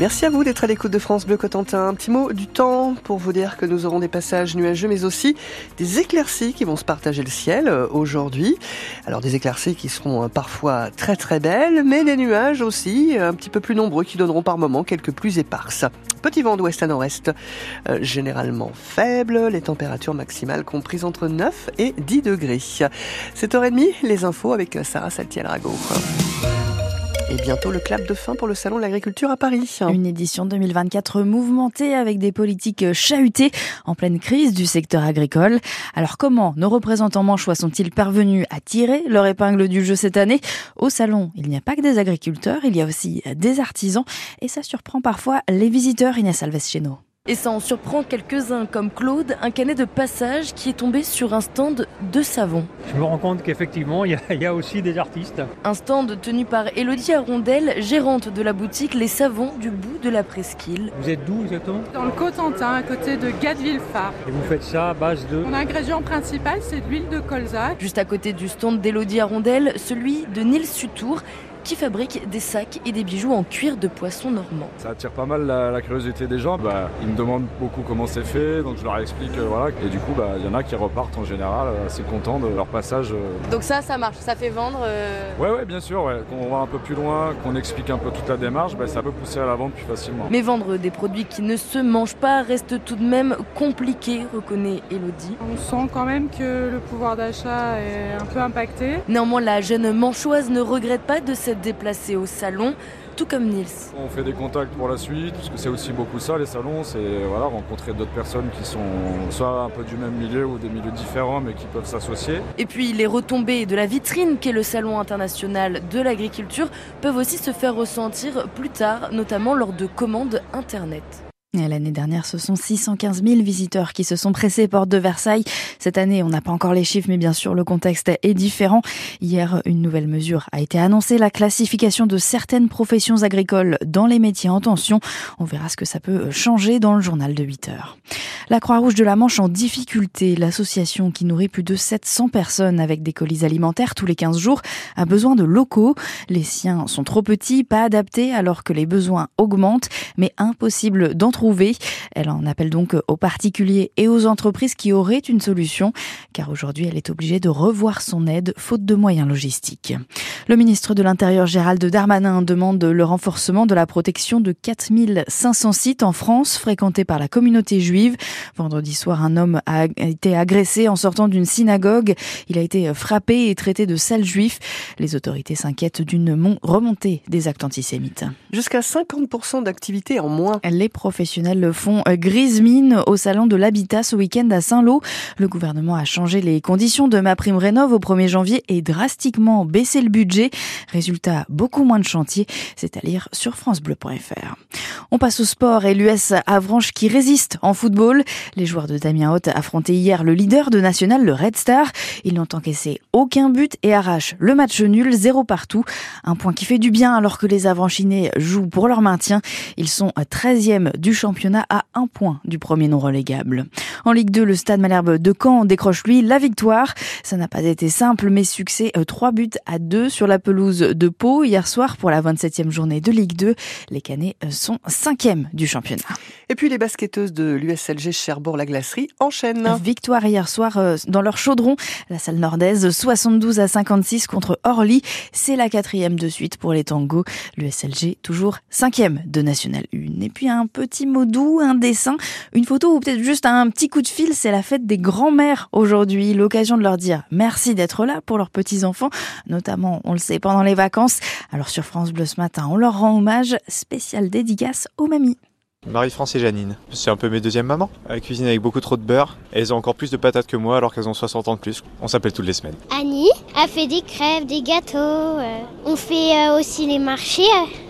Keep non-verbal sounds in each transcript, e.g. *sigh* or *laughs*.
Merci à vous d'être à l'écoute de France Bleu Cotentin. Un petit mot du temps pour vous dire que nous aurons des passages nuageux, mais aussi des éclaircies qui vont se partager le ciel euh, aujourd'hui. Alors des éclaircies qui seront euh, parfois très très belles, mais des nuages aussi euh, un petit peu plus nombreux qui donneront par moments quelques pluies éparses. Petit vent d'ouest à nord-est, généralement faible, les températures maximales comprises entre 9 et 10 degrés. 7h30, les infos avec Sarah Saltiel-Rago. Et bientôt le clap de fin pour le Salon de l'agriculture à Paris. Une édition 2024 mouvementée avec des politiques chahutées en pleine crise du secteur agricole. Alors comment nos représentants manchois sont-ils parvenus à tirer leur épingle du jeu cette année? Au Salon, il n'y a pas que des agriculteurs, il y a aussi des artisans et ça surprend parfois les visiteurs Inès Alves Cheno. Et ça en surprend quelques-uns, comme Claude, un canet de passage qui est tombé sur un stand de savon. Je me rends compte qu'effectivement, il y, a aussi des artistes. Un stand tenu par Elodie Arondel, gérante de la boutique Les Savons du bout de la presqu'île. Vous êtes d'où exactement? Dans le Cotentin, à côté de Gadville-Phare. Et vous faites ça à base de? Mon ingrédient principal, c'est de l'huile de colza. Juste à côté du stand d'Elodie Arondel, celui de Nils Sutour, qui fabrique des sacs et des bijoux en cuir de poisson normand. Ça attire pas mal la, curiosité des gens. Bah, ils me demandent beaucoup comment c'est fait, donc je leur explique. Euh, voilà. Et du coup, bah, il y en a qui repartent en général euh, assez contents de leur passage. Euh. Donc ça, ça marche, ça fait vendre Ouais, ouais, bien sûr. Ouais. Quand on va un peu plus loin, qu'on explique un peu toute la démarche, bah, ça peut pousser à la vente plus facilement. Mais vendre des produits qui ne se mangent pas reste tout de même compliqué, reconnaît Elodie. On sent quand même que le pouvoir d'achat est un peu impacté. Néanmoins, la jeune manchoise ne regrette pas de cette déplacé au salon, tout comme Nils. On fait des contacts pour la suite, parce que c'est aussi beaucoup ça, les salons, c'est voilà, rencontrer d'autres personnes qui sont soit un peu du même milieu ou des milieux différents, mais qui peuvent s'associer. Et puis les retombées de la vitrine qu'est le Salon international de l'agriculture peuvent aussi se faire ressentir plus tard, notamment lors de commandes Internet. L'année dernière, ce sont 615 000 visiteurs qui se sont pressés porte de Versailles. Cette année, on n'a pas encore les chiffres, mais bien sûr, le contexte est différent. Hier, une nouvelle mesure a été annoncée, la classification de certaines professions agricoles dans les métiers en tension. On verra ce que ça peut changer dans le journal de 8 heures. La Croix-Rouge de la Manche en difficulté, l'association qui nourrit plus de 700 personnes avec des colis alimentaires tous les 15 jours, a besoin de locaux. Les siens sont trop petits, pas adaptés alors que les besoins augmentent, mais impossible elle en appelle donc aux particuliers et aux entreprises qui auraient une solution, car aujourd'hui elle est obligée de revoir son aide faute de moyens logistiques. Le ministre de l'Intérieur Gérald Darmanin demande le renforcement de la protection de 4500 sites en France fréquentés par la communauté juive. Vendredi soir, un homme a été agressé en sortant d'une synagogue. Il a été frappé et traité de sale juif. Les autorités s'inquiètent d'une remontée des actes antisémites. Jusqu'à 50% d'activité en moins. Les professionnels le font euh, grise mine au salon de l'habitat ce week-end à Saint-Lô. Le gouvernement a changé les conditions de ma prime rénov au 1er janvier et drastiquement baissé le budget. Résultat, beaucoup moins de chantiers. C'est à lire sur francebleu.fr. On passe au sport et l'US Avranches qui résiste en football. Les joueurs de Damien Haute affrontaient hier le leader de National, le Red Star. Ils n'ont encaissé aucun but et arrachent le match nul, zéro partout. Un point qui fait du bien alors que les Avranchinés jouent pour leur maintien. Ils sont 13e du championnat à un point du premier non relégable. En Ligue 2, le Stade Malherbe de Caen décroche lui la victoire. Ça n'a pas été simple, mais succès 3 euh, buts à 2 sur la pelouse de Pau hier soir pour la 27e journée de Ligue 2. Les Canets euh, sont 5e du championnat. Et puis les basketteuses de l'USLG Cherbourg-la Glacerie enchaînent. Victoire hier soir euh, dans leur chaudron, la salle nordaise 72 à 56 contre Orly. C'est la quatrième de suite pour les tangos. L'USLG toujours cinquième de National 1. Et puis un petit mot doux, un dessin, une photo ou peut-être juste un petit coup de fil. C'est la fête des grands-mères aujourd'hui. L'occasion de leur dire merci d'être là pour leurs petits-enfants, notamment, on le sait, pendant les vacances. Alors sur France Bleu ce matin, on leur rend hommage. Spécial dédicace aux mamies. Marie-France et Janine. C'est un peu mes deuxièmes mamans. Elles cuisinent avec beaucoup trop de beurre et elles ont encore plus de patates que moi alors qu'elles ont 60 ans de plus. On s'appelle toutes les semaines. Annie a fait des crêpes, des gâteaux. Euh, on fait euh, aussi les marchés.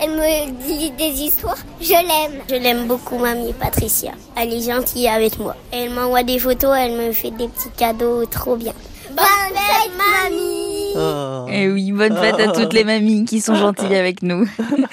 elle me dit des histoires. Je l'aime. Je l'aime beaucoup, mamie Patricia. Elle est gentille avec moi. Elle m'envoie des photos, elle me fait des petits cadeaux trop bien. Bonne fête, mamie Et oui, bonne fête à toutes les mamies qui sont gentilles avec nous. *laughs*